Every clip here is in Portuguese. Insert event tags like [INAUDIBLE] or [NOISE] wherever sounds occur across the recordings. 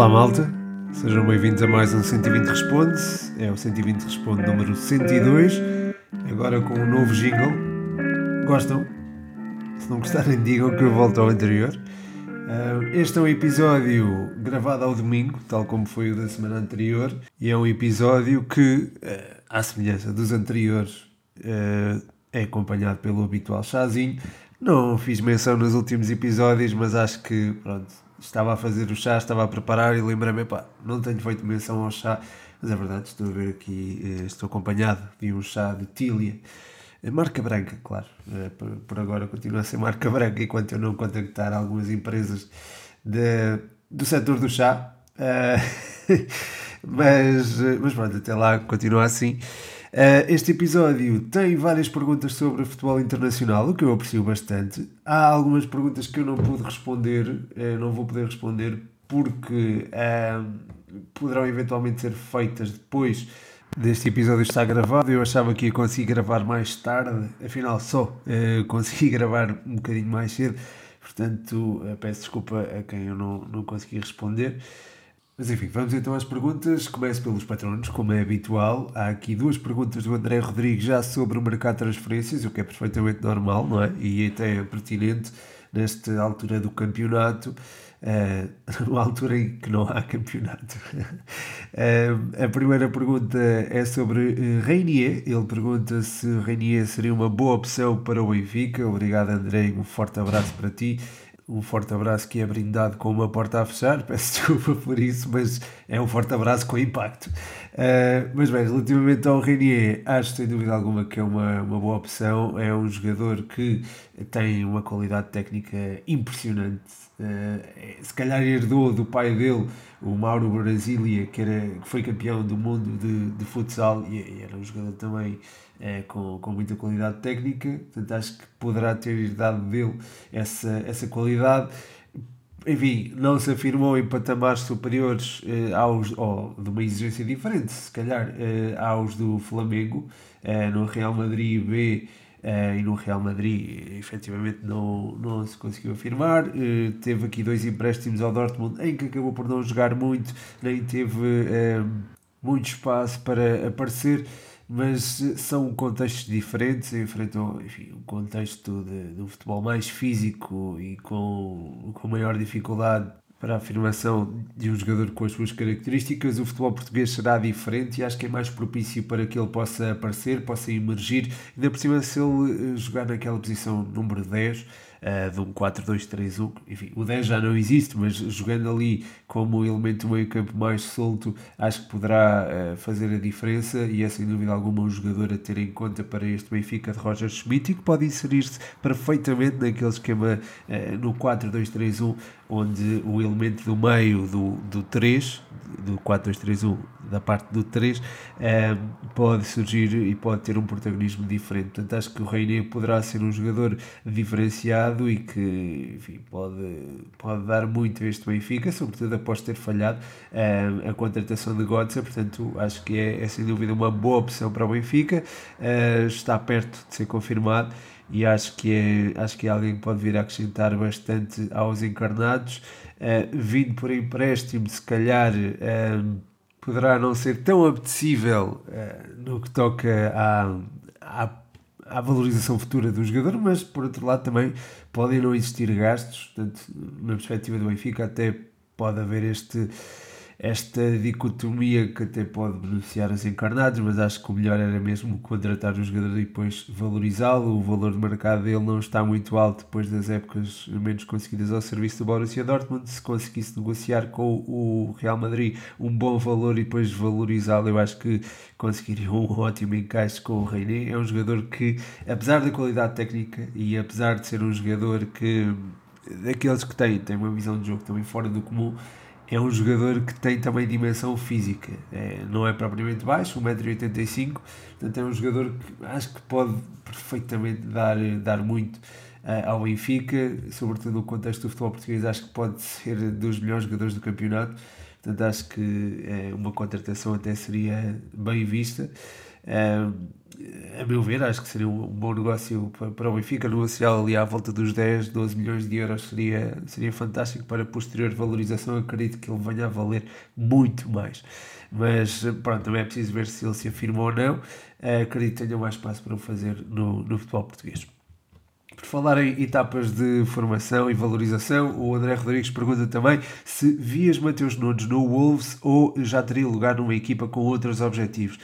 Olá malta, sejam bem-vindos a mais um 120 Responde. É o 120 Responde número 102, agora com um novo jingle. Gostam? Se não gostarem, digam que eu volto ao anterior. Uh, este é um episódio gravado ao domingo, tal como foi o da semana anterior, e é um episódio que, uh, à semelhança dos anteriores, uh, é acompanhado pelo habitual chazinho. Não fiz menção nos últimos episódios, mas acho que pronto, estava a fazer o chá, estava a preparar e lembrei-me, pá, não tenho feito menção ao chá, mas é verdade, estou a ver aqui, eh, estou acompanhado de um chá de Tília, eh, marca branca, claro, eh, por agora continua a ser marca [LAUGHS] branca enquanto eu não contactar algumas empresas de, do setor do chá, [LAUGHS] mas, mas pronto, até lá continua assim. Uh, este episódio tem várias perguntas sobre futebol internacional, o que eu aprecio bastante. Há algumas perguntas que eu não pude responder, uh, não vou poder responder porque uh, poderão eventualmente ser feitas depois deste episódio estar gravado. Eu achava que ia conseguir gravar mais tarde, afinal só [LAUGHS] consegui gravar um bocadinho mais cedo, portanto peço desculpa a quem eu não, não consegui responder. Mas enfim, vamos então às perguntas. Começo pelos patronos, como é habitual. Há aqui duas perguntas do André Rodrigues já sobre o mercado de transferências, o que é perfeitamente normal, não é? E até é pertinente nesta altura do campeonato, uh, [LAUGHS] numa altura em que não há campeonato. uh, [LAUGHS] a primeira pergunta é sobre uh, Reinier. Ele pergunta se Reinier seria uma boa opção para o Benfica. Obrigado, André. Um forte abraço para ti um forte abraço que é brindado com uma porta a fechar, [LAUGHS] peço desculpa por isso, mas é um forte abraço com impacto. Uh, mas bem, relativamente ao Renier, acho sem dúvida alguma que é uma, uma boa opção. É um jogador que tem uma qualidade técnica impressionante. Uh, se calhar herdou do pai dele, o Mauro Brasília, que, era, que foi campeão do mundo de, de futsal e, e era um jogador também é, com, com muita qualidade técnica, portanto acho que poderá ter herdado dele essa, essa qualidade. Enfim, não se afirmou em patamares superiores eh, aos, ou de uma exigência diferente, se calhar, eh, aos do Flamengo, eh, no Real Madrid B eh, e no Real Madrid efetivamente não, não se conseguiu afirmar. Uh, teve aqui dois empréstimos ao Dortmund em que acabou por não jogar muito, nem teve uh, muito espaço para aparecer mas são contextos diferentes, enfrentam enfim, um contexto de, de um futebol mais físico e com, com maior dificuldade para a afirmação de um jogador com as suas características, o futebol português será diferente e acho que é mais propício para que ele possa aparecer, possa emergir, ainda por cima se ele eh, jogar naquela posição número 10, uh, de um 4-2-3-1. Enfim, o 10 já não existe, mas jogando ali como elemento do meio campo mais solto, acho que poderá uh, fazer a diferença e é sem dúvida alguma um jogador a ter em conta para este Benfica de Roger Schmidt e que pode inserir-se perfeitamente naquele esquema uh, no 4-2-3-1, onde o elemento do meio do, do 3, do 4-2-3-1, da parte do 3, pode surgir e pode ter um protagonismo diferente. Portanto, acho que o Reinier poderá ser um jogador diferenciado e que enfim, pode, pode dar muito a este Benfica, sobretudo após ter falhado uh, a contratação de Götze, portanto acho que é, é, sem dúvida uma boa opção para o Benfica, uh, está perto de ser confirmado e acho que é, acho que é alguém que pode vir a acrescentar bastante aos encarnados, uh, vindo por empréstimo, se calhar poderá não ser tão apetecível no que toca à, à à valorização futura do jogador, mas por outro lado também podem não existir gastos, portanto, na perspectiva do Benfica até pode haver este esta dicotomia que até pode beneficiar os encarnados, mas acho que o melhor era mesmo contratar o jogador e depois valorizá-lo. O valor de mercado dele não está muito alto depois das épocas menos conseguidas ao serviço do Borussia Dortmund. Se conseguisse negociar com o Real Madrid um bom valor e depois valorizá-lo, eu acho que conseguiria um [LAUGHS] ótimo encaixe com o Reiné. É um jogador que, apesar da qualidade técnica e apesar de ser um jogador que daqueles que tem, tem uma visão de jogo também fora do comum, é um jogador que tem também dimensão física, é, não é propriamente baixo, 1,85m, portanto é um jogador que acho que pode perfeitamente dar, dar muito uh, ao Benfica, sobretudo no contexto do futebol português, acho que pode ser dos melhores jogadores do campeonato, portanto acho que é, uma contratação até seria bem vista. A meu ver, acho que seria um, bom negócio para, o Benfica. Negociar ali à volta dos 10, 12 milhões de euros seria, seria fantástico para posterior valorização. Acredito que ele venha a valer muito mais. Mas pronto, também é preciso ver se ele se afirma ou não. acredito que tenha mais espaço para o fazer no, no futebol português. Por falar em etapas de formação e valorização, o André Rodrigues pergunta também se vias Mateus Nunes no Wolves ou já teria lugar numa equipa com outros objetivos.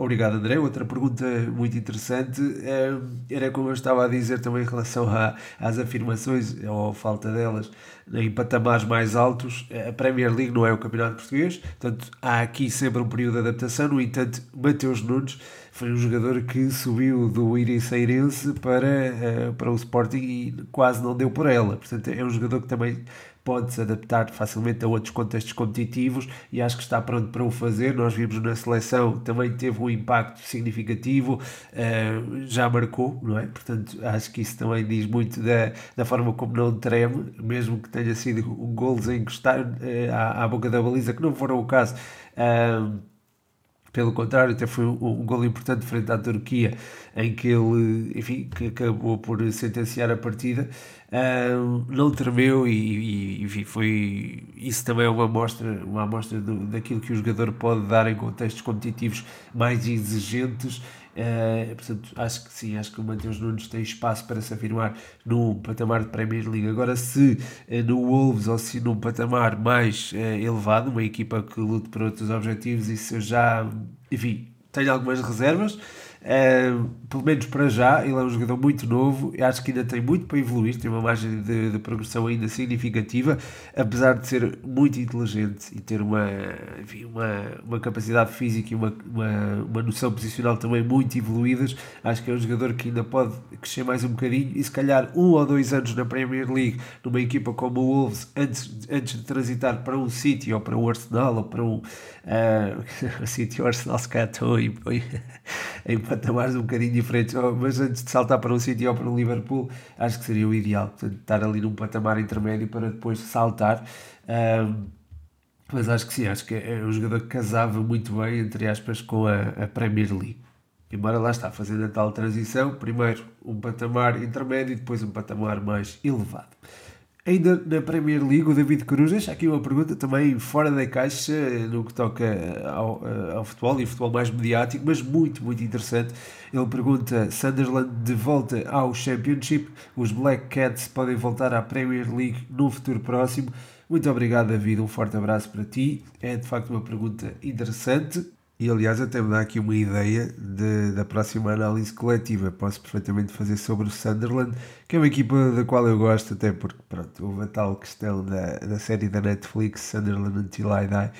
Obrigado, André. Outra pergunta muito interessante é, era como eu estava a dizer também em relação a, às afirmações ou falta delas em patamares mais altos. A Premier League não é o campeonato português, portanto há aqui sempre um período de adaptação. No entanto, Mateus Nunes foi um jogador que subiu do Iriceirense para, eh, para o Sporting e quase não deu por ela. Portanto, é um jogador que também pode se adaptar facilmente a outros contextos competitivos e acho que está pronto para o fazer. Nós vimos na seleção também teve um impacto significativo, uh, já marcou, não é? Portanto, acho que isso também diz muito da, da forma como não treme, mesmo que tenha sido golos a encostar uh, à, à boca da baliza, que não foram o caso. Pelo contrário, até foi um, um gol importante frente à Turquia, em que ele, enfim, que acabou por sentenciar a partida. Uh, não tremeu e, e, foi isso também é uma amostra, uma amostra do, daquilo que o jogador pode dar em contextos competitivos mais exigentes Uh, portanto, acho que sim, acho que o Mateus Nunes tem espaço para se afirmar num patamar de Premier League. Agora, se uh, no Wolves ou se num patamar mais elevado, uma equipa que lute por outros objetivos, isso eu já, enfim, tenho algumas reservas. Uh, pelo menos para já, ele é um jogador muito novo. Eu acho que ainda tem muito para evoluir, tem uma margem de, de, progressão ainda significativa, apesar de ser muito inteligente e ter uma, enfim, uma, uma capacidade física e uma, uma, uma noção posicional também muito evoluídas. Acho que é um jogador que ainda pode crescer mais um bocadinho e, se calhar, um ou dois anos na Premier League, numa equipa como o Wolves, antes, antes de transitar para um City ou para um Arsenal ou para um [LAUGHS] uh, City Arsenal, se calhar estão em, em patamares um bocadinho diferentes, oh, mas antes de saltar para um City ou para um Liverpool, acho que seria o ideal, portanto, estar ali num patamar intermédio para depois saltar. Um, mas acho que sim, acho que é um jogador que casava muito bem, entre aspas, com a, a Premier League. Embora lá está, fazendo a tal transição, primeiro um patamar intermédio e depois um patamar mais elevado. Ainda na Premier League, o David Cruz deixa aqui uma pergunta também fora da caixa no que toca ao, ao futebol e futebol mais mediático, mas muito, muito interessante. Ele pergunta: Sunderland de volta ao Championship, os Black Cats podem voltar à Premier League no futuro próximo? Muito obrigado, David. Um forte abraço para ti. É de facto uma pergunta interessante. E aliás, até me dá aqui uma ideia de, da próxima análise coletiva. Posso perfeitamente fazer sobre o Sunderland, que é uma equipa da qual eu gosto, até porque pronto, houve a tal questão da, da série da Netflix, Sunderland Until I Die,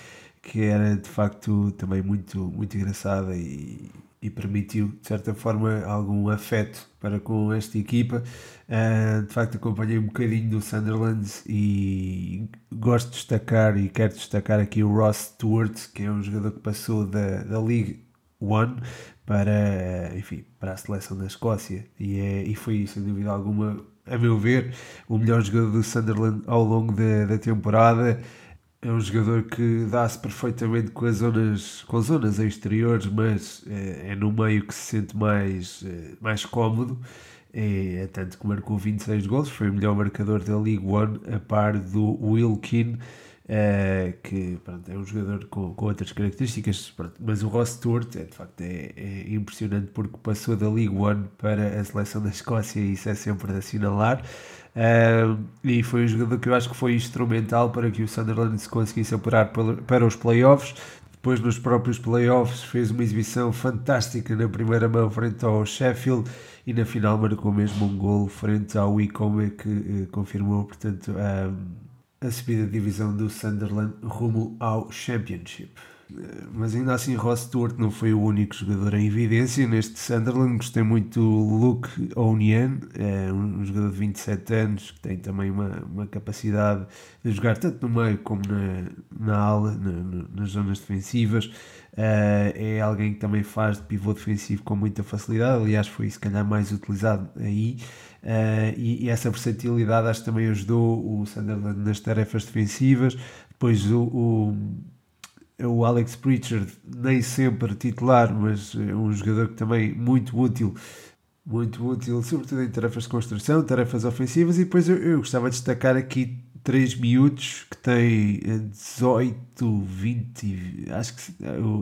que era de facto também muito, muito engraçada e, e permitiu, de certa forma, algum afeto para com esta equipa. Uh, de facto, acompanhei um bocadinho do Sunderland e gosto de destacar e quero destacar aqui o Ross Stewart, que é um jogador que passou da, da League One para, enfim, para a seleção da Escócia e, é, e foi, sem dúvida alguma, a meu ver, o melhor jogador do Sunderland ao longo da, da temporada é um jogador que dá-se perfeitamente com as zonas, com zonas exteriores, mas é, é no meio que se sente mais, é, mais cómodo. É, é, tanto que marcou 26 gols, foi o melhor marcador da League One, a par do Wilkin, é, que pronto, é um jogador com, com outras características, pronto, mas o Ross Stewart é, de facto é, é, impressionante porque passou da League One para a seleção da Escócia e isso é sempre de assinalar. Uh, e foi um jogador que eu acho que foi instrumental para que o Sunderland se conseguisse apurar para os playoffs. Depois, nos próprios playoffs, fez uma exibição fantástica na primeira mão frente ao Sheffield e na final marcou mesmo um gol frente ao Wycombe que uh, confirmou, portanto, uh, a subida de divisão do Sunderland rumo ao Championship mas ainda assim Ross Stewart não foi o único jogador em evidência neste Sunderland. Gostei muito do Luke Onian, é um jogador de 27 anos que tem também uma, uma capacidade de jogar tanto no meio como na, na ala, na, nas zonas defensivas. Uh, é alguém que também faz de pivô defensivo com muita facilidade, aliás, foi se calhar mais utilizado aí. Uh, e, e, essa versatilidade acho que também ajudou o Sunderland nas tarefas defensivas. Depois o, o o Alex Pritchard, nem sempre titular, mas é um jogador que também muito útil, muito útil, sobretudo em tarefas de construção, tarefas ofensivas, e depois eu, eu gostava de destacar aqui três miúdos que têm 18, 20, acho que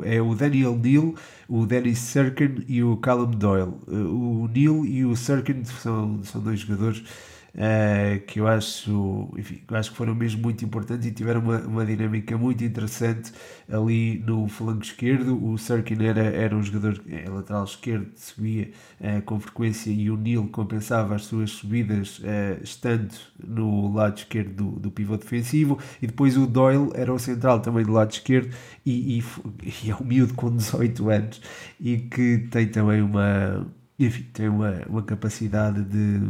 é o Daniel Neal, o Dennis Serkin e o Callum Doyle. O Neal e o Serkin são, são dois jogadores uh, que eu acho, enfim, eu acho que foram mesmo muito importantes e tiveram uma, uma dinâmica muito interessante ali no flanco esquerdo. O Sirkin era, era um jogador é, lateral esquerdo, subia uh, com frequência e o Neil compensava as suas subidas estando no lado esquerdo do, do pivô defensivo e depois o Doyle era o central também do lado esquerdo e, e, e é um miúdo com 18 anos e que tem também uma enfim, tem uma, uma capacidade de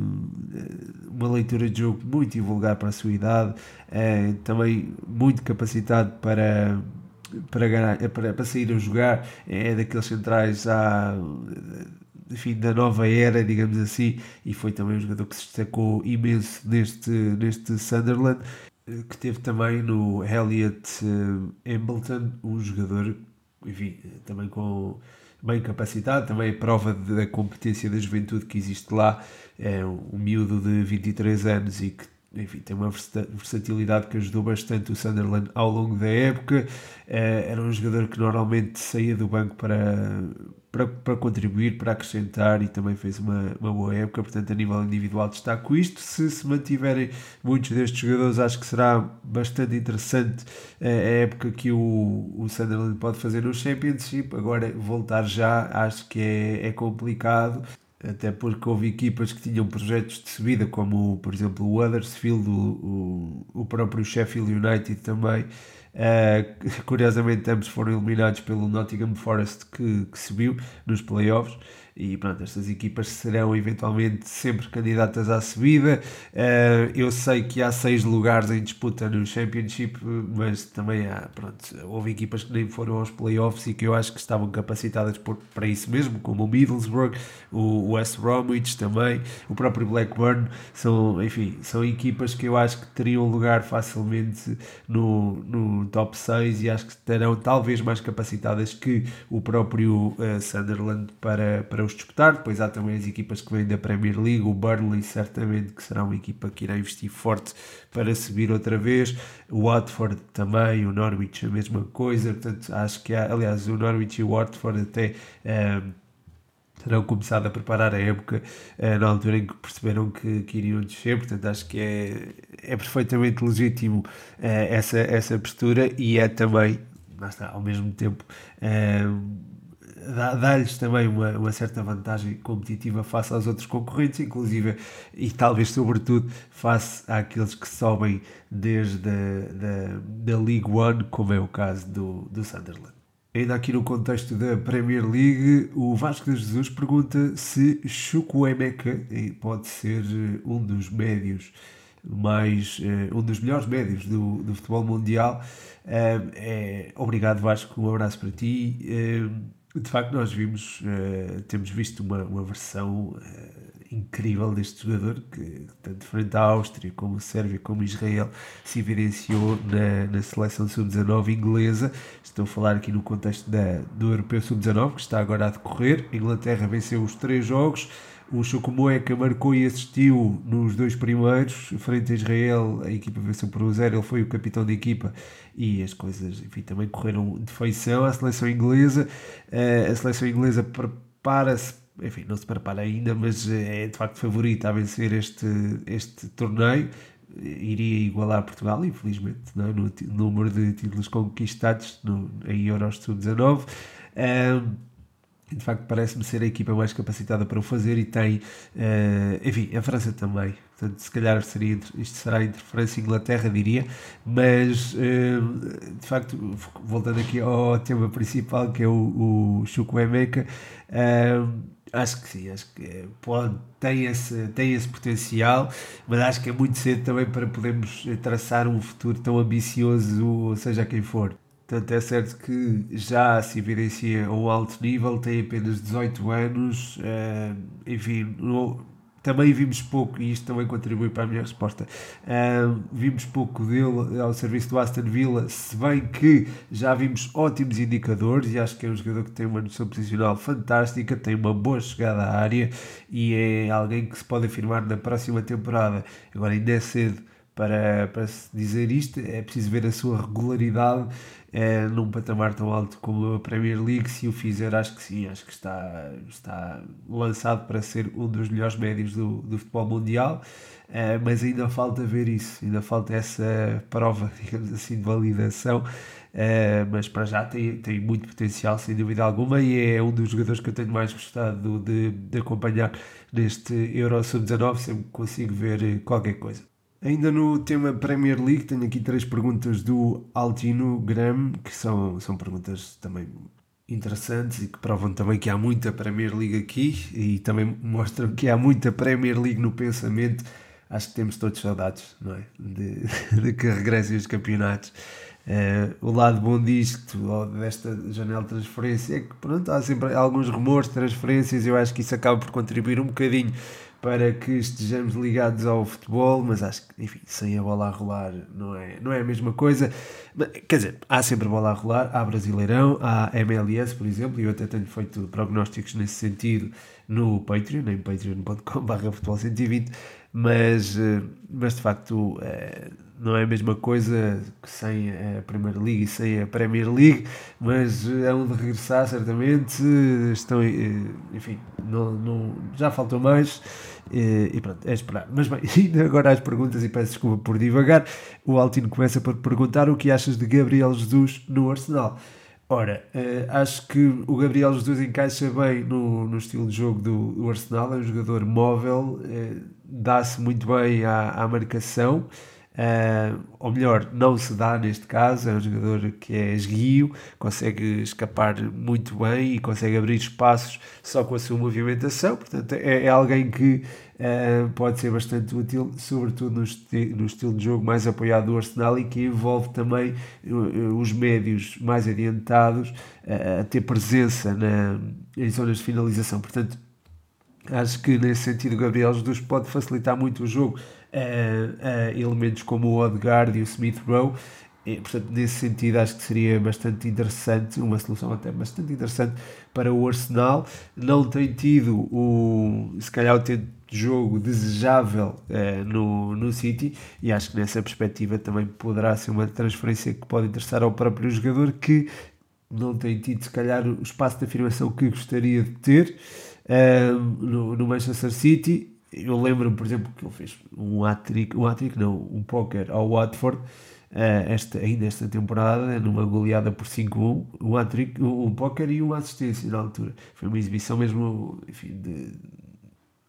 uma leitura de jogo muito invulgar para a sua idade, é, também muito capacitado para, para, ganhar, para, para sair a jogar, é daqueles centrais à, enfim, da nova era, digamos assim, e foi também um jogador que se destacou imenso neste, neste Sunderland, que teve também no Elliot Embleton, um jogador, enfim, também com bem capacitado, também é prova da competência da juventude que existe lá. É um miúdo de 23 anos e que enfim, tem uma versatilidade que ajudou bastante o Sunderland ao longo da época. É, era um jogador que normalmente saía do banco para, para, para contribuir, para acrescentar e também fez uma, uma boa época. Portanto, a nível individual, destaco isto. Se se mantiverem muitos destes jogadores, acho que será bastante interessante a época que o, o Sunderland pode fazer no Championship. Agora, voltar já, acho que é, é complicado até porque houve equipas que tinham projetos de subida, como por exemplo o Huddersfield, o, o, o próprio Sheffield United também, Uh, curiosamente, ambos foram eliminados pelo Nottingham Forest, que, que subiu nos playoffs. E pronto, estas equipas serão eventualmente sempre candidatas à subida. Uh, eu sei que há seis lugares em disputa no Championship, mas também há, pronto, houve equipas que nem foram aos playoffs e que eu acho que estavam capacitadas por, para isso mesmo, como o Middlesbrough, o West Bromwich também, o próprio Blackburn. São, enfim, são equipas que eu acho que teriam lugar facilmente no, no top 6 e acho que estarão talvez mais capacitadas que o próprio uh, Sunderland para, para os disputar. Depois há também as equipas que vêm da Premier League, o Burnley certamente que será uma equipa que irá investir forte para subir outra vez, o Watford também, o Norwich a mesma coisa, portanto acho que há, aliás o Norwich e o Watford até um, ehm, terão começado a preparar a época uh, na altura em que perceberam que, que iriam descer, portanto acho que é, é perfeitamente legítimo uh, essa, essa postura. E é também, está, ao mesmo tempo, uh, dá-lhes também uma, uma, certa vantagem competitiva face aos outros concorrentes, inclusive e talvez sobretudo face àqueles que sobem desde a da, da League One, como é o caso do, do Sunderland. Ainda aqui no contexto da Premier League, o Vasco de Jesus pergunta se Chukwuemeka pode ser eh, um dos médios mais eh, um dos melhores médios do, do futebol mundial. É, obrigado Vasco, um abraço para ti de facto, nós vimos, uh, temos visto uma, uma versão uh, incrível deste jogador que, tanto frente à Áustria, como Sérvia, como Israel, se evidenciou na, na seleção sub-19 inglesa. Estou a falar aqui no contexto da, do Europeu sub-19, que está agora a decorrer. A Inglaterra venceu os três jogos. O Chukwuemeka marcou e assistiu nos dois primeiros, frente a Israel, a equipa venceu por 1 0, ele foi o capitão da equipa e as coisas, enfim, também correram de feição seleção inglesa. Uh, a seleção inglesa prepara-se, enfim, não se prepara ainda, mas é de facto favorita a vencer este, este torneio. Iria igualar Portugal, infelizmente, não, é? no número de títulos conquistados no, em Euros Sub-19 de facto parece-me ser a equipa mais capacitada para o fazer e tem, uh, enfim, a França também. Portanto, se calhar seria, isto será entre França e Inglaterra, diria, mas uh, de facto, voltando aqui ao tema principal que é o, o uh, acho que sim, acho que pode, tem, esse, tem esse potencial, mas acho que é muito cedo também para podermos traçar um futuro tão ambicioso, seja quem for. Portanto, é certo que já se evidencia a um alto nível, tem apenas 18 anos, uh, enfim, no, também vimos pouco, e isto também contribui para a minha resposta, uh, vimos pouco dele ao serviço do Aston Villa, se bem que já vimos ótimos indicadores, e acho que é um jogador que tem uma noção posicional fantástica, tem uma boa chegada à área, e é alguém que se pode afirmar na próxima temporada. Agora ainda é cedo para, para se dizer isto, é preciso ver a sua regularidade é, num patamar tão alto como a Premier League. Se o fizer, acho que sim, acho que está, está lançado para ser um dos melhores médios do, do futebol mundial. É, mas ainda falta ver isso, ainda falta essa prova, [LAUGHS] digamos assim, de validação. É, mas para já tem, tem muito potencial, sem dúvida alguma, e é um dos jogadores que eu tenho mais gostado de, de acompanhar neste Euro Sub-19. Sempre consigo ver qualquer coisa. Ainda no tema Premier League, tenho aqui três perguntas do Altino Graham, que são, são perguntas também interessantes e que provam também que há muita Premier League aqui e também mostram que há muita Premier League no pensamento. Acho que temos todos saudades, não é? De, [LAUGHS] de que regressem os campeonatos. Uh, o lado bom disto, ou desta janela de transferência, é que pronto, há sempre alguns rumores de transferências. Eu acho que isso acaba por contribuir um bocadinho para que estejamos ligados ao futebol, mas acho que, enfim, sem a bola a rolar não é, não é a mesma coisa. Quer dizer, há sempre bola a rolar, há Brasileirão, há MLS, por exemplo, e eu até tenho feito prognósticos nesse sentido no Patreon, em patreon.com.br futebol 120, mas, eh, mas de facto eh, não é a mesma coisa que sem a Primeira Liga e sem a Premier League, mas é um de regressar certamente, estão, eh, enfim, não, não, já faltou mais e, pronto, é esperar. Mas bem, [LAUGHS] indo agora às perguntas e peço desculpa por divagar, o Altino começa por perguntar o que achas de Gabriel Jesus no Arsenal. Ora, acho que o Gabriel Jesus encaixa bem no, no estilo de jogo do, do Arsenal, é um jogador móvel, dá-se muito bem à, à marcação, Uh, ou melhor, não se dá neste caso, é um jogador que é esguio, consegue escapar muito bem e consegue abrir espaços só com a sua movimentação, portanto é, é alguém que uh, pode ser bastante útil, sobretudo no, esti no, estilo de jogo mais apoiado do Arsenal e que envolve também uh, os médios mais adiantados a ter presença na, em zonas de finalização, portanto acho que nesse sentido o Gabriel Jesus pode facilitar muito o jogo uh, elementos como o Odegaard e o Smith Rowe. E, portanto, nesse sentido, acho que seria bastante interessante, uma solução até bastante interessante para o Arsenal. Não tem tido o, se calhar, o tempo de jogo desejável uh, no, no City e acho que nessa perspectiva também poderá ser uma transferência que pode interessar ao próprio jogador que não tem tido, se calhar, o espaço de afirmação que gostaria de ter uh, no, no Manchester City eu lembro-me, por exemplo, que ele fez um hat-trick, um hat não, um póquer ao Watford, uh, esta, ainda esta temporada, numa goleada por 5-1, um hat-trick, um póquer e uma assistência na altura. Foi uma exibição mesmo, enfim, de,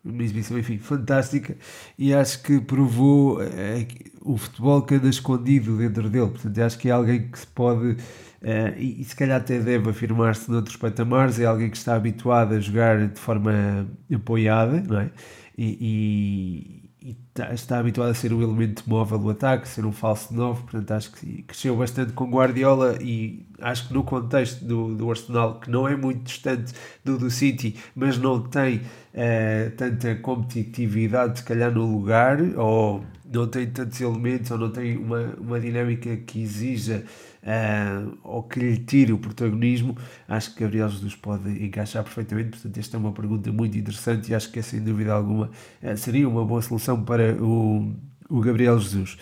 uma exibição, enfim, fantástica e acho que provou é, o futebol que anda escondido dentro dele. Portanto, acho que é alguém que se pode, uh, e, e, se calhar até deve afirmar-se noutros patamares, é alguém que está habituado a jogar de forma apoiada, não é? e, e, e tá, está habituado a ser o elemento móvel do ataque, ser um falso novo, portanto acho que cresceu bastante com Guardiola e acho que no contexto do, do Arsenal, que não é muito distante do do City, mas não tem uh, tanta competitividade se calhar no lugar, ou não tem tantos elementos, ou não tem uma, uma dinâmica que exija uh, ou que lhe tire o protagonismo, acho que Gabriel Jesus pode encaixar perfeitamente. Portanto, esta é uma pergunta muito interessante e acho que é sem dúvida alguma uh, seria uma boa solução para o, o Gabriel Jesus.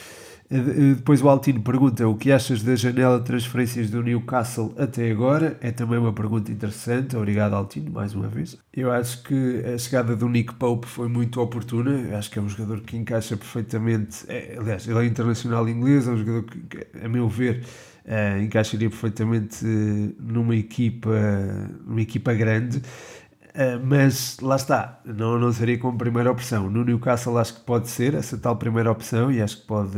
Uh, depois o Altino pergunta o que achas da janela de transferências do Newcastle até agora. É também uma pergunta interessante. Obrigado, Altino, mais uma vez. Eu acho que a chegada do Nick Pope foi muito oportuna. Acho que é um jogador que encaixa perfeitamente. É, aliás, ele é internacional inglês, é um jogador que, a meu ver, uh, encaixaria perfeitamente numa equipa, numa equipa grande. Uh, mas lá está, não, não seria como primeira opção. No Newcastle acho que pode ser essa tal primeira opção e acho que pode,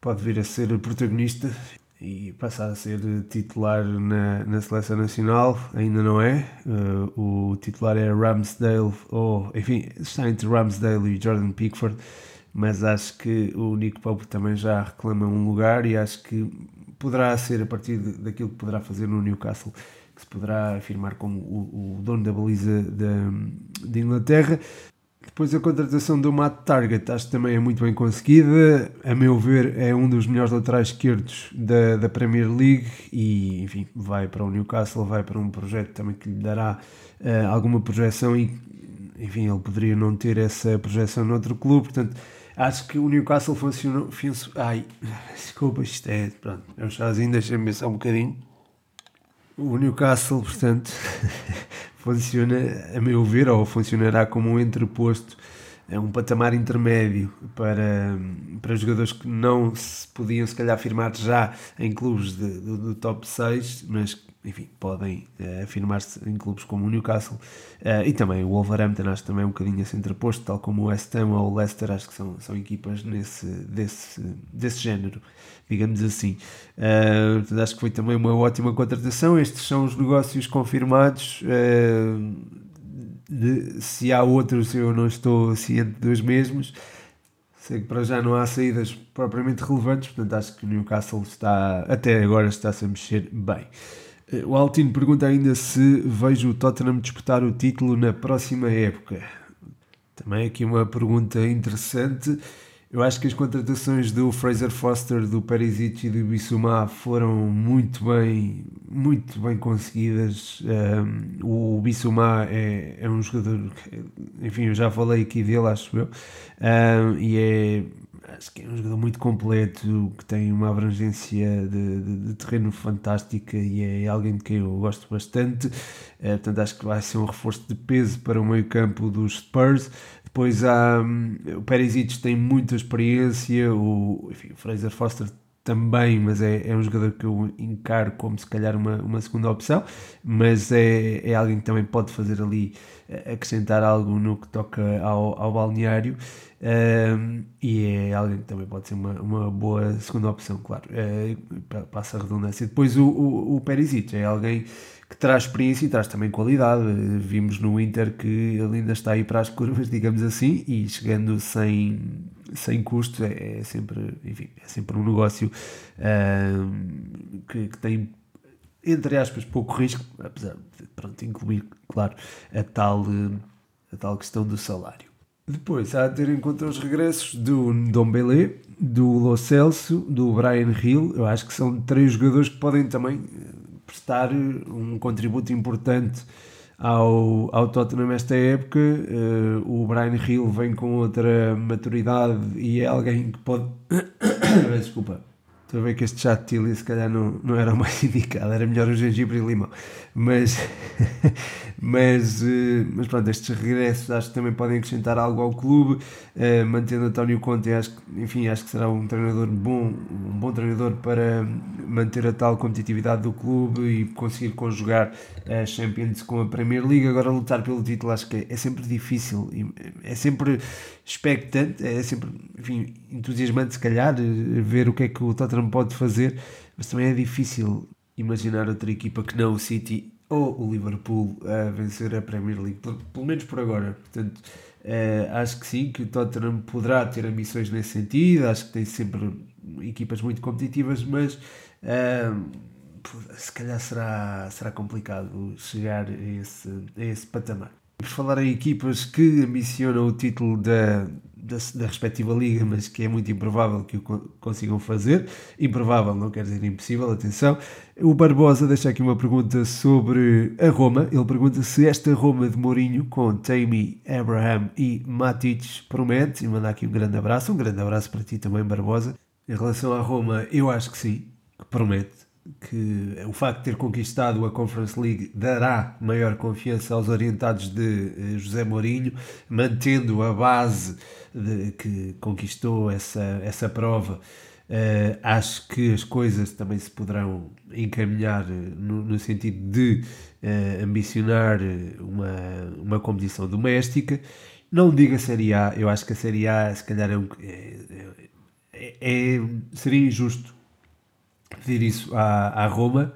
pode vir a ser protagonista e passar a ser titular na, na seleção nacional. Ainda não é. Uh, o titular é Ramsdale, ou enfim, está entre Ramsdale e Jordan Pickford. Mas acho que o Nico Pope também já reclama um lugar e acho que poderá ser a partir daquilo que poderá fazer no Newcastle que se poderá afirmar como o, o dono da baliza da, Inglaterra. Depois a contratação do Matt Target acho que também é muito bem conseguida. A meu ver, é um dos melhores laterais esquerdos da, da Premier League e, enfim, vai para o Newcastle, vai para um projeto também que lhe dará uh, alguma projeção e, enfim, ele poderia não ter essa projeção noutro clube, portanto, acho que o Newcastle funcionou. Ai, [LAUGHS] desculpa, isto é. Pronto, é um chazinho, deixa-me pensar um bocadinho. O Newcastle, portanto, [LAUGHS] funciona, a meu ver, ou funcionará como um entreposto, é um patamar intermédio para, para jogadores que não se podiam, se calhar, afirmar já em clubes de, do, do top 6, mas enfim, podem uh, afirmar-se em clubes como o Newcastle uh, e também o Wolverhampton, acho também é um bocadinho assim entreposto, tal como o West Ham ou o Leicester, acho que são, são equipas nesse, desse, desse género, digamos assim. Uh, acho que foi também uma ótima contratação. Estes são os negócios confirmados. De, se há outros, eu não estou ciente dos mesmos. Sei que para já não há saídas propriamente relevantes, portanto acho que o Newcastle está, até agora, está-se a mexer bem. O Altino pergunta ainda se vejo o Tottenham disputar o título na próxima época. Também aqui uma pergunta interessante. Eu acho que as contratações do Fraser Foster, do Perisic e do Bissouma foram muito bem, muito bem conseguidas. Um, o Bissouma é, é um jogador, que, enfim, eu já falei aqui dele, acho eu, um, e é acho que é um jogador muito completo, que tem uma abrangência de, de, de terreno fantástica e é alguém de quem eu gosto bastante. É, portanto, acho que vai ser um reforço de peso para o meio-campo dos Spurs. Depois há um, o Perisic tem muita experiência, o, enfim, o Fraser Foster também, mas é, é um jogador que eu encaro como se calhar uma, uma segunda opção, mas é, é alguém que também pode fazer ali, eh, acrescentar algo no que toca ao, ao balneário um, e é alguém que também pode ser uma, uma boa segunda opção, claro, é, passa a redundância. Depois o, o, o Perisic é alguém que traz experiência e traz também qualidade. Vimos no Inter que ele ainda está aí para as curvas, [LAUGHS] digamos assim, e chegando sem, sem custo é, é sempre, enfim, é sempre um negócio uh, que, que, tem, entre aspas, pouco risco, apesar de pronto, incluir, claro, a tal, a tal questão do salário. Depois há a ter em conta os regressos do Dombele, do Lo Celso, do Brian Hill. Eu acho que são três jogadores que podem também prestar um contributo importante ao, ao Tottenham esta época. Uh, o Brian Hill vem com outra maturidade e é alguém que pode. [COUGHS] Desculpa. Estou a ver que este chat de Tilly se calhar não, não era o mais [LAUGHS] indicado, era melhor o gengibre e limão. Mas, [LAUGHS] mas, eh, mas pronto, estes regressos acho que também podem acrescentar algo ao clube, uh, mantendo António Conte, acho que, enfim, acho que será um treinador bom, um bom treinador para manter a tal competitividade do clube e conseguir conjugar a Champions com a Premier League. Agora lutar pelo título acho que é sempre difícil, é sempre expectante, é sempre enfim, entusiasmante se calhar ver o que é que o Tottenham pode fazer, mas também é difícil imaginar outra equipa que não o City ou o Liverpool a vencer a Premier League, pelo, menos por agora. Portanto, uh, acho que sim, que o Tottenham poderá ter ambições nesse sentido, acho que tem sempre equipas muito competitivas, mas uh, se calhar será, será complicado chegar a esse, a esse patamar. Por falar em equipas que ambicionam o título da, da, da, respectiva liga, mas que é muito improvável que o consigam fazer. Improvável não quer dizer impossível, atenção. O Barbosa deixa aqui uma pergunta sobre a Roma. Ele pergunta se esta Roma de Mourinho, com Tammy, Abraham e Matic, promete. E manda aqui um grande abraço. Um grande abraço para ti também, Barbosa. Em relação à Roma, eu acho que sim, que promete que o facto de ter conquistado a Conference League dará maior confiança aos orientados de eh, José Mourinho, mantendo a base de, que conquistou essa, essa prova. Uh, acho que as coisas também se poderão encaminhar eh, no, no sentido de uh, ambicionar uma, uma competição doméstica. Não diga a Série A, eu acho que a Série A se calhar é, um, é, é, é seria injusto pedir isso à, à Roma,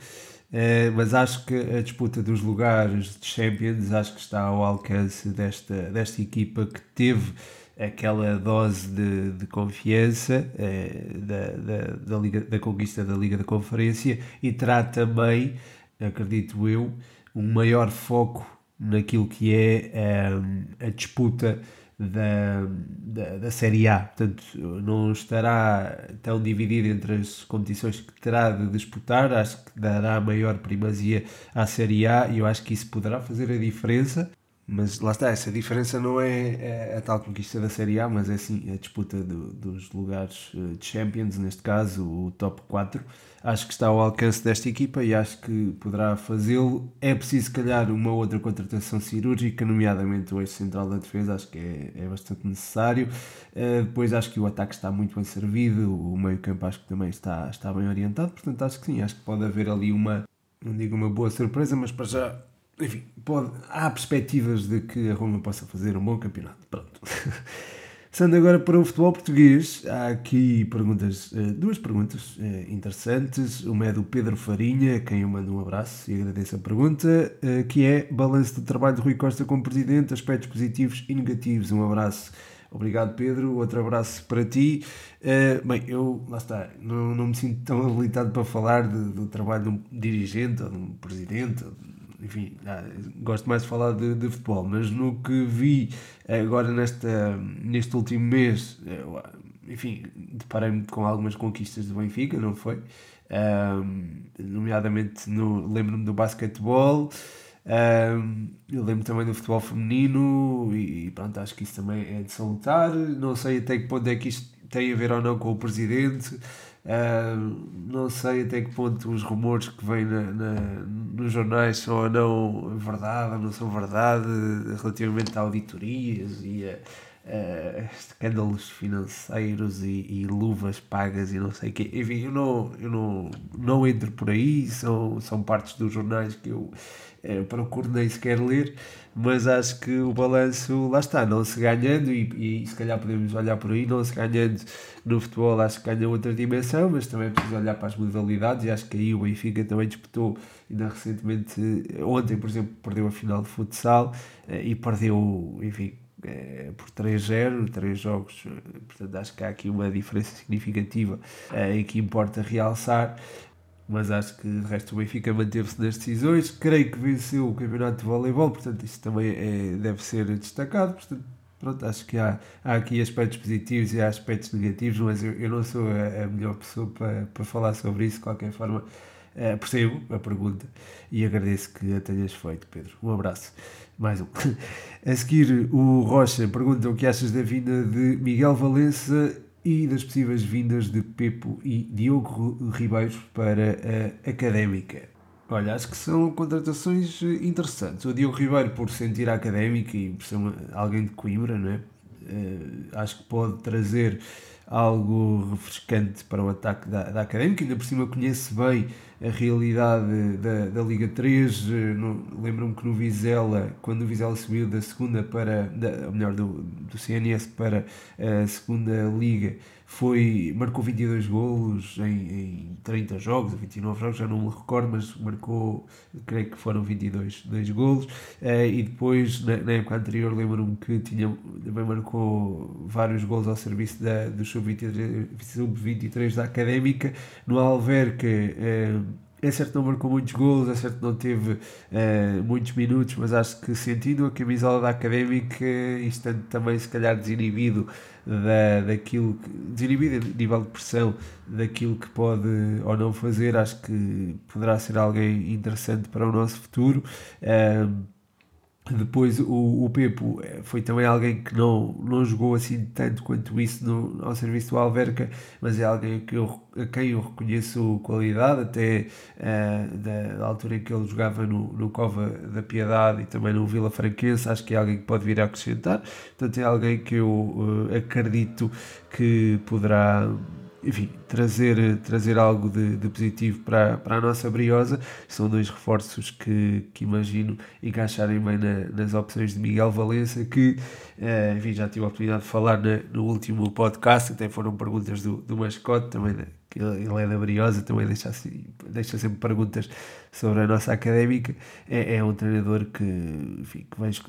uh, mas acho que a disputa dos lugares de Champions acho que está ao alcance desta, desta equipa que teve aquela dose de, de confiança uh, da, da, da, Liga, da conquista da Liga da Conferência e terá também, acredito eu, um maior foco naquilo que é um, eh, a disputa da, da, da, Série A. Portanto, não estará tão dividido entre as competições que terá de disputar. Acho que dará maior primazia à Série A e eu acho que isso poderá fazer a diferença. Mas lá está, essa diferença não é, é a tal conquista da Série A, mas é sim a disputa do, dos lugares eh, de Champions, neste caso o top 4. Acho que está ao alcance desta equipa e acho que poderá fazê-lo. É preciso, se calhar, uma outra contratação cirúrgica, nomeadamente o eixo central da defesa, acho que é, é bastante necessário. Uh, depois acho que o ataque está muito bem servido, o meio-campo acho que também está, está bem orientado, portanto acho que sim, acho que pode haver ali uma, não digo uma boa surpresa, mas para já enfim, pode, há perspectivas de que a Roma possa fazer um bom campeonato. Pronto. [LAUGHS] Passando agora para o futebol português, há aqui perguntas, eh, duas perguntas eh, interessantes. Uma é do Pedro Farinha, quem eu mando um abraço e agradeço a pergunta, eh, que é balanço do trabalho de Rui Costa como presidente, aspectos positivos e negativos. Um abraço. Obrigado, Pedro. Outro abraço para ti. bem, eu, lá está, não, não me sinto tão habilitado para falar de, do trabalho de um dirigente ou de um presidente, enfim, ah, gosto mais de falar de, de, futebol, mas no que vi agora nesta, neste último mês, enfim, deparei-me com algumas conquistas do Benfica, não foi? Um, nomeadamente no, lembro-me do basquetebol, um, eu lembro também do futebol feminino e, e pronto, acho que isso também é de salutar. Não sei até que ponto é que isto tem a ver ou não com o presidente. Não sei até que ponto os rumores que vêm na, na, nos jornais são ou não verdade ou não são verdade relativamente a auditorias e a, a escândalos financeiros e, e, luvas pagas e não sei o quê. Enfim, eu não, eu não, não entro por aí, são, são partes dos jornais que eu é, procuro nem sequer ler, mas acho que o balanço, lá está, não se ganhando, e, e se calhar podemos olhar por aí, não se ganhando no futebol, acho que ganha outra dimensão, mas também é preciso olhar para as modalidades, e acho que aí o Benfica também disputou, ainda recentemente, ontem, por exemplo, perdeu a final de futsal eh, e perdeu, enfim, é, por 3-0, 3 jogos, portanto acho que há aqui uma diferença significativa e que importa realçar mas acho que de resto o Benfica manteve-se nas decisões. Creio que venceu o campeonato de voleibol, portanto, isso também é, deve ser destacado. Portanto, pronto, acho que há, há aqui aspectos positivos e há aspectos negativos, mas eu, eu não sou a, a, melhor pessoa para, para falar sobre isso. De qualquer forma, uh, percebo a pergunta e agradeço que a tenhas feito, Pedro. Um abraço. Mais um. [LAUGHS] A seguir, o Rocha pergunta o que achas da vinda de Miguel Valença e das possíveis vindas de Pepo e Diogo Ribeiro para a Académica. Olha, acho que são contratações interessantes. O Diogo Ribeiro, por sentir a Académica e por ser alguém de Coimbra, não é? Uh, acho que pode trazer algo refrescante para o ataque da, da Académica. Ainda por cima conhece bem a realidade da, da Liga 3. Lembro-me que no Vizela, quando o Vizela subiu da segunda para, da, ou melhor, do, do CNS para a segunda Liga, foi, marcou 22 golos em, em 30 jogos, ou 29 jogos, já não me recordo, mas marcou, creio que foram 22 dois golos. Uh, e depois, na, na época anterior, lembro-me que tinha, também marcou vários golos ao serviço da, do sub-23 sub da Académica. No Alverca, uh, é certo não marcou muitos gols, é certo não teve uh, muitos minutos, mas acho que sentindo a camisola da Académica e estando também se calhar desinibido da, daquilo, que, desinibido a nível de pressão daquilo que pode ou não fazer, acho que poderá ser alguém interessante para o nosso futuro. Uh, depois o, o Pepo eh, foi também alguém que não, não jogou assim tanto quanto isso no, ao serviço do Alverca, mas é alguém que eu, a quem eu reconheço qualidade, até uh, da, da, altura em que ele jogava no, no Cova da Piedade e também no Vila Franquense, acho que é alguém que pode vir a acrescentar. Portanto, é alguém que eu uh, acredito que poderá enfim, trazer, trazer algo de, de, positivo para, para a nossa Briosa. São dois reforços que, que imagino encaixarem bem na, nas opções de Miguel Valença, que eh, enfim, já tive a oportunidade de falar na, no último podcast, até foram perguntas do, do mascote, também que ele é da Briosa, também deixa, assim, deixa sempre perguntas sobre a nossa académica. É, é um treinador que, enfim, que vejo,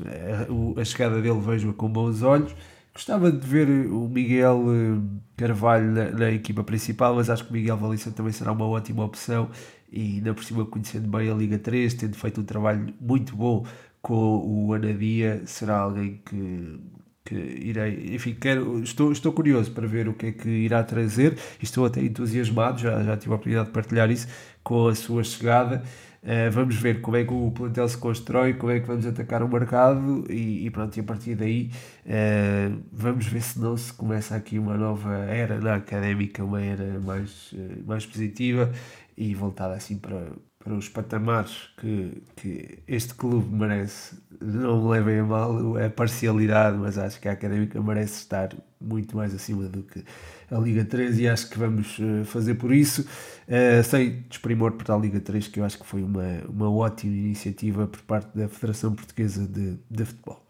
a, a chegada dele vejo com bons olhos. Gostava de ver o Miguel eh, Carvalho na, na, equipa principal, mas acho que o Miguel Valência também será uma ótima opção e ainda por cima conhecendo bem a Liga 3, tendo feito um trabalho muito bom com o Anadia, será alguém que que irei, enfim, quero, estou, estou curioso para ver o que é que irá trazer estou até entusiasmado, já, já tive a oportunidade de partilhar isso com a sua chegada. Uh, vamos ver como é que o plantel se constrói, como é que vamos atacar o mercado e, e pronto, e a partir daí uh, vamos ver se não se começa aqui uma nova era na académica, uma era mais, uh, mais positiva e voltada assim para, para os patamares que, que este clube merece. Não me levem a mal a parcialidade, mas acho que a Académica merece estar muito mais acima do que a Liga 3 e acho que vamos eh, fazer por isso, uh, sem desprimor para a Liga 3, que eu acho que foi uma, uma ótima iniciativa por parte da Federação Portuguesa de, de Futebol.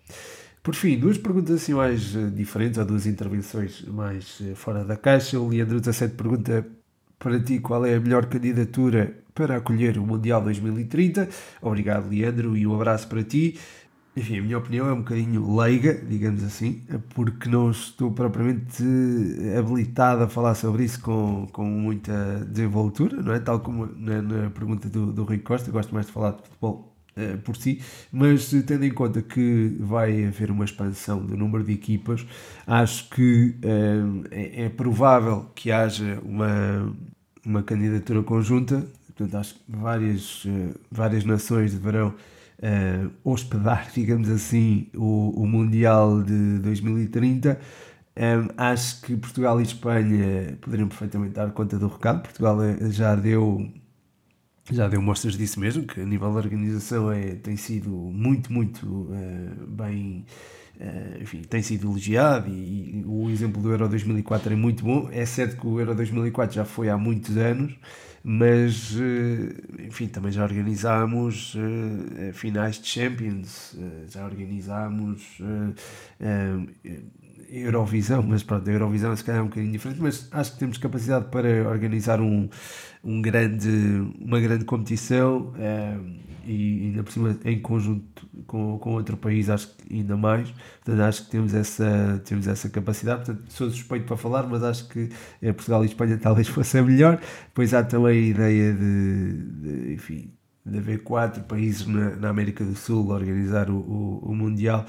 Por fim, duas perguntas assim mais eh, diferentes, ou duas intervenções mais fora da caixa. O Leandro 17 pergunta para ti qual é a melhor candidatura para acolher o Mundial 2030. Obrigado, Leandro, e um abraço para ti. Enfim, a minha opinião é um bocadinho leiga, digamos assim, porque não estou propriamente habilitado a falar sobre isso com, com muita desenvoltura, não é? Tal como na, na pergunta do, do Rui Costa, gosto mais de falar de futebol uh, por si, mas tendo em conta que vai haver uma expansão do número de equipas, acho que uh, é, é provável que haja uma, uma candidatura conjunta Portanto, acho que várias, uh, várias nações deverão uh, hospedar, [LAUGHS] digamos assim, o, o Mundial de 2030. Um, acho que Portugal e Espanha poderiam perfeitamente dar conta do recado. Portugal eh, já deu já deu mostras disso mesmo, que a nível da organização é, tem sido muito, muito uh, bem, uh, enfim, tem sido elogiado e, e, o exemplo do Euro 2004 é muito bom. É certo que o Euro 2004 já foi há muitos anos, mas uh, enfim, também já organizámos finais de Champions, já organizámos Eurovisão, mas pronto, a Eurovisão se calhar é um bocadinho diferente, mas acho que temos capacidade para organizar um, um grande, uma grande competição é, e ainda por cima em conjunto com, com outro país, acho que ainda mais. Portanto, acho que temos essa, temos essa capacidade. Portanto, sou suspeito para falar, mas acho que é, Portugal e Espanha talvez [LAUGHS] fosse a melhor. Pois há também a ideia de, de enfim, de haver quatro países na, na América do Sul organizar o, o, o Mundial.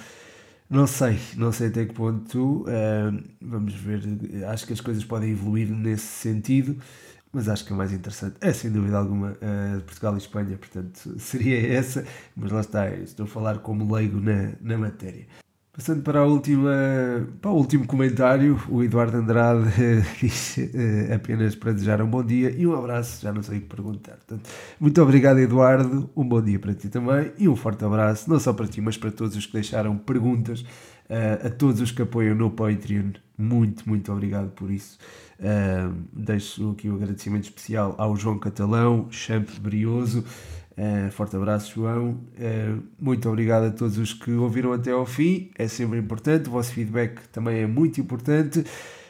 Não sei, não sei até que ponto. Uh, vamos ver. Acho que as coisas podem evoluir nesse sentido, mas acho que a mais interessante é sem dúvida alguma uh, Portugal e Espanha, portanto [LAUGHS] seria essa. Mas lá está, estou a falar como leigo na, na matéria. Passando para, a última, para o último comentário, o Eduardo Andrade [LAUGHS] diz uh, apenas para desejar um bom dia e um abraço, já não sei o que perguntar. Portanto, muito obrigado, Eduardo, um bom dia para ti também e um forte abraço, não só para ti, mas para todos os que deixaram perguntas, uh, a todos os que apoiam no Patreon. Muito, muito obrigado por isso. Uh, deixo aqui um agradecimento especial ao João Catalão, Champ Brioso. Uh, forte abraço, João. Uh, muito obrigado a todos os que ouviram até ao fim. É sempre importante. O vosso feedback também é muito importante.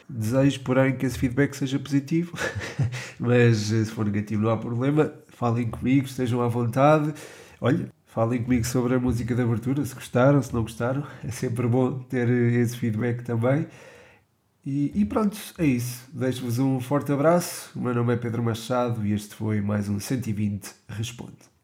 Desejo, porém, que esse feedback seja positivo, [LAUGHS] mas se for negativo não há problema. Falem comigo, estejam à vontade. Olha, falem comigo sobre a música de abertura, se gostaram, se não gostaram. É sempre bom ter esse feedback também. E, e pronto, é isso. Deixo-vos um forte abraço. O meu nome é Pedro Machado e este foi mais um 120 Responde.